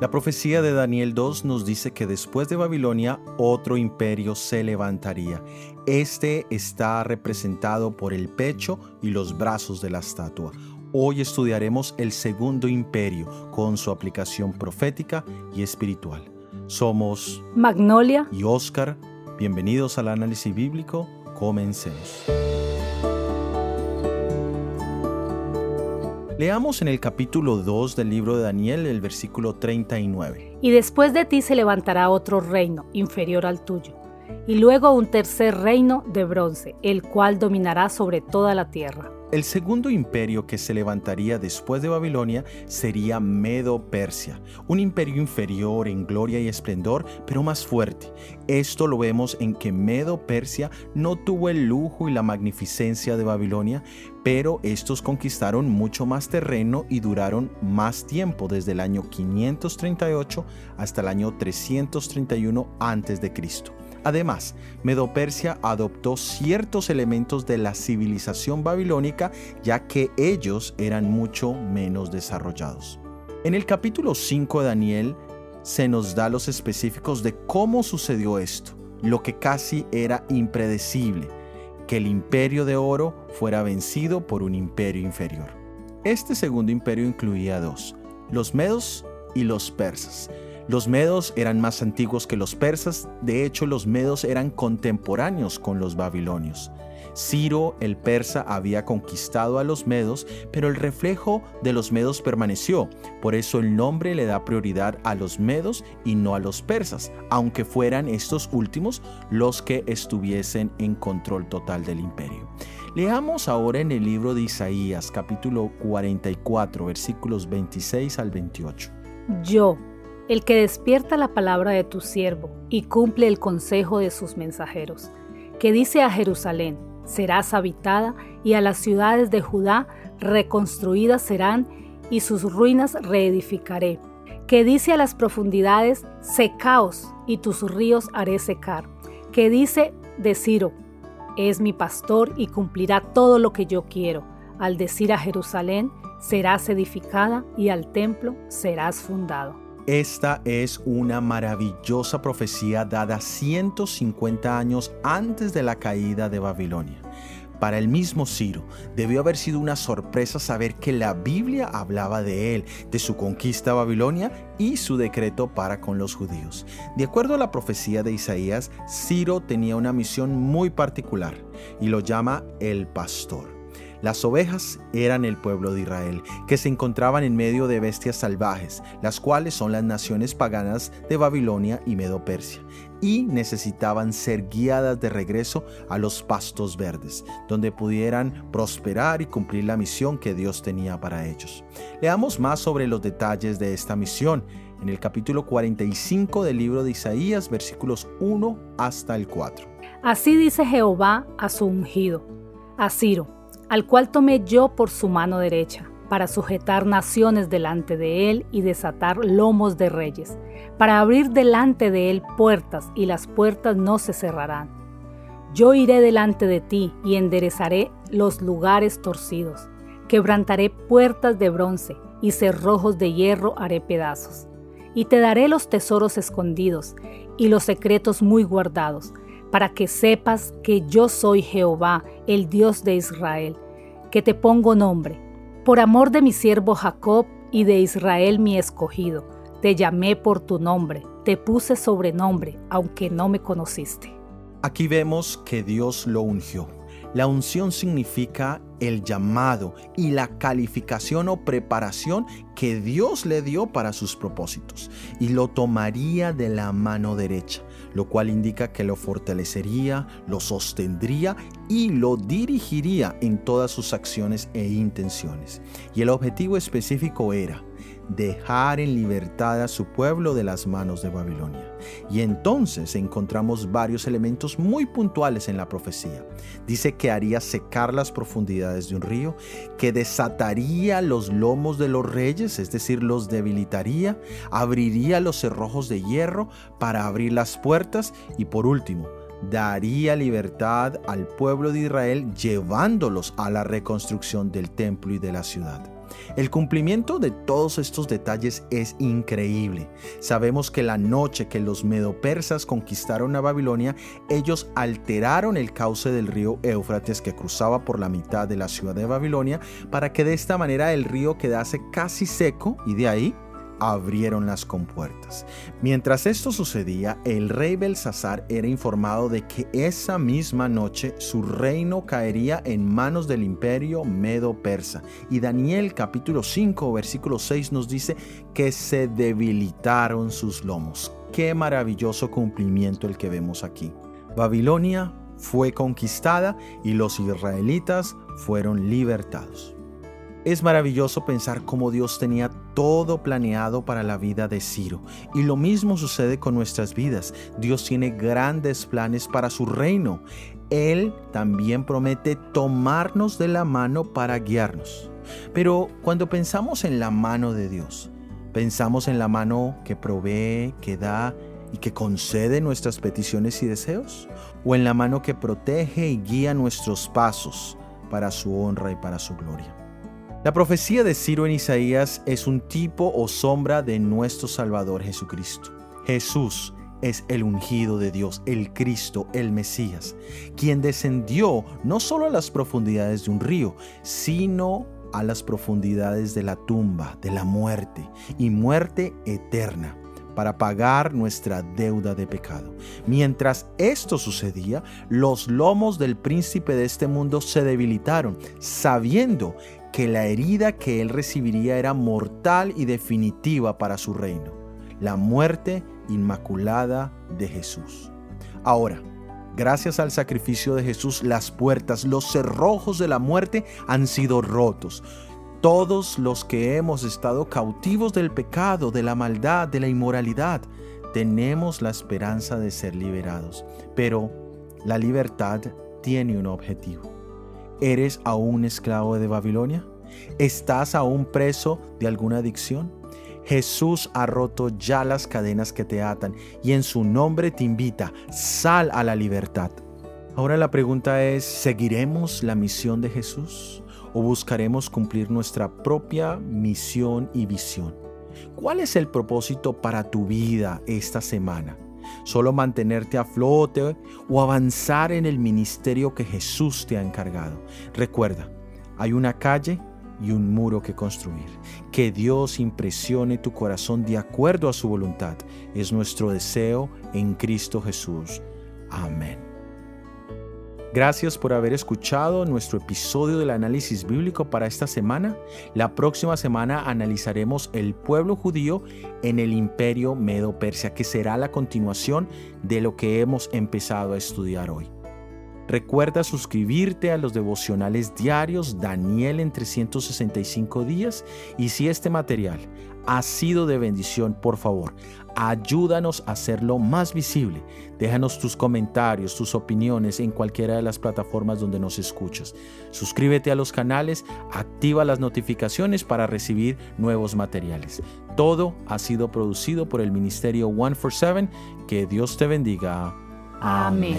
La profecía de Daniel 2 nos dice que después de Babilonia otro imperio se levantaría. Este está representado por el pecho y los brazos de la estatua. Hoy estudiaremos el segundo imperio con su aplicación profética y espiritual. Somos Magnolia y Oscar. Bienvenidos al análisis bíblico. Comencemos. Leamos en el capítulo 2 del libro de Daniel el versículo 39. Y después de ti se levantará otro reino inferior al tuyo, y luego un tercer reino de bronce, el cual dominará sobre toda la tierra. El segundo imperio que se levantaría después de Babilonia sería Medo-Persia, un imperio inferior en gloria y esplendor, pero más fuerte. Esto lo vemos en que Medo-Persia no tuvo el lujo y la magnificencia de Babilonia, pero estos conquistaron mucho más terreno y duraron más tiempo, desde el año 538 hasta el año 331 a.C. Además, Medo-Persia adoptó ciertos elementos de la civilización babilónica ya que ellos eran mucho menos desarrollados. En el capítulo 5 de Daniel se nos da los específicos de cómo sucedió esto, lo que casi era impredecible, que el imperio de oro fuera vencido por un imperio inferior. Este segundo imperio incluía dos, los medos y los persas. Los medos eran más antiguos que los persas, de hecho los medos eran contemporáneos con los babilonios. Ciro el persa había conquistado a los medos, pero el reflejo de los medos permaneció, por eso el nombre le da prioridad a los medos y no a los persas, aunque fueran estos últimos los que estuviesen en control total del imperio. Leamos ahora en el libro de Isaías capítulo 44 versículos 26 al 28. Yo, el que despierta la palabra de tu siervo y cumple el consejo de sus mensajeros, que dice a Jerusalén, serás habitada, y a las ciudades de Judá reconstruidas serán, y sus ruinas reedificaré, que dice a las profundidades, secaos, y tus ríos haré secar, que dice de Ciro, es mi pastor y cumplirá todo lo que yo quiero, al decir a Jerusalén, serás edificada, y al templo serás fundado. Esta es una maravillosa profecía dada 150 años antes de la caída de Babilonia. Para el mismo Ciro debió haber sido una sorpresa saber que la Biblia hablaba de él, de su conquista a Babilonia y su decreto para con los judíos. De acuerdo a la profecía de Isaías, Ciro tenía una misión muy particular y lo llama el pastor. Las ovejas eran el pueblo de Israel, que se encontraban en medio de bestias salvajes, las cuales son las naciones paganas de Babilonia y Medo-Persia, y necesitaban ser guiadas de regreso a los pastos verdes, donde pudieran prosperar y cumplir la misión que Dios tenía para ellos. Leamos más sobre los detalles de esta misión en el capítulo 45 del libro de Isaías, versículos 1 hasta el 4. Así dice Jehová a su ungido, a Ciro al cual tomé yo por su mano derecha, para sujetar naciones delante de él y desatar lomos de reyes, para abrir delante de él puertas, y las puertas no se cerrarán. Yo iré delante de ti y enderezaré los lugares torcidos, quebrantaré puertas de bronce y cerrojos de hierro haré pedazos. Y te daré los tesoros escondidos y los secretos muy guardados, para que sepas que yo soy Jehová, el Dios de Israel, que te pongo nombre. Por amor de mi siervo Jacob y de Israel mi escogido, te llamé por tu nombre, te puse sobrenombre, aunque no me conociste. Aquí vemos que Dios lo ungió. La unción significa el llamado y la calificación o preparación que Dios le dio para sus propósitos y lo tomaría de la mano derecha lo cual indica que lo fortalecería, lo sostendría y lo dirigiría en todas sus acciones e intenciones. Y el objetivo específico era dejar en libertad a su pueblo de las manos de Babilonia. Y entonces encontramos varios elementos muy puntuales en la profecía. Dice que haría secar las profundidades de un río, que desataría los lomos de los reyes, es decir, los debilitaría, abriría los cerrojos de hierro para abrir las puertas y por último, daría libertad al pueblo de Israel llevándolos a la reconstrucción del templo y de la ciudad. El cumplimiento de todos estos detalles es increíble. Sabemos que la noche que los medopersas conquistaron a Babilonia, ellos alteraron el cauce del río Éufrates que cruzaba por la mitad de la ciudad de Babilonia para que de esta manera el río quedase casi seco y de ahí abrieron las compuertas. Mientras esto sucedía, el rey Belsasar era informado de que esa misma noche su reino caería en manos del imperio medo-persa. Y Daniel capítulo 5 versículo 6 nos dice que se debilitaron sus lomos. Qué maravilloso cumplimiento el que vemos aquí. Babilonia fue conquistada y los israelitas fueron libertados. Es maravilloso pensar cómo Dios tenía todo planeado para la vida de Ciro. Y lo mismo sucede con nuestras vidas. Dios tiene grandes planes para su reino. Él también promete tomarnos de la mano para guiarnos. Pero cuando pensamos en la mano de Dios, pensamos en la mano que provee, que da y que concede nuestras peticiones y deseos, o en la mano que protege y guía nuestros pasos para su honra y para su gloria. La profecía de Ciro en Isaías es un tipo o sombra de nuestro Salvador Jesucristo. Jesús es el ungido de Dios, el Cristo, el Mesías, quien descendió no solo a las profundidades de un río, sino a las profundidades de la tumba, de la muerte, y muerte eterna para pagar nuestra deuda de pecado. Mientras esto sucedía, los lomos del príncipe de este mundo se debilitaron, sabiendo que la herida que él recibiría era mortal y definitiva para su reino, la muerte inmaculada de Jesús. Ahora, gracias al sacrificio de Jesús, las puertas, los cerrojos de la muerte han sido rotos. Todos los que hemos estado cautivos del pecado, de la maldad, de la inmoralidad, tenemos la esperanza de ser liberados. Pero la libertad tiene un objetivo ¿Eres aún esclavo de Babilonia? ¿Estás aún preso de alguna adicción? Jesús ha roto ya las cadenas que te atan y en su nombre te invita, sal a la libertad. Ahora la pregunta es, ¿seguiremos la misión de Jesús o buscaremos cumplir nuestra propia misión y visión? ¿Cuál es el propósito para tu vida esta semana? solo mantenerte a flote o avanzar en el ministerio que Jesús te ha encargado. Recuerda, hay una calle y un muro que construir. Que Dios impresione tu corazón de acuerdo a su voluntad. Es nuestro deseo en Cristo Jesús. Amén. Gracias por haber escuchado nuestro episodio del análisis bíblico para esta semana. La próxima semana analizaremos el pueblo judío en el imperio Medo-Persia, que será la continuación de lo que hemos empezado a estudiar hoy. Recuerda suscribirte a los devocionales diarios Daniel en 365 días y si este material ha sido de bendición, por favor, ayúdanos a hacerlo más visible. Déjanos tus comentarios, tus opiniones en cualquiera de las plataformas donde nos escuchas. Suscríbete a los canales, activa las notificaciones para recibir nuevos materiales. Todo ha sido producido por el Ministerio 147. Que Dios te bendiga. Amén.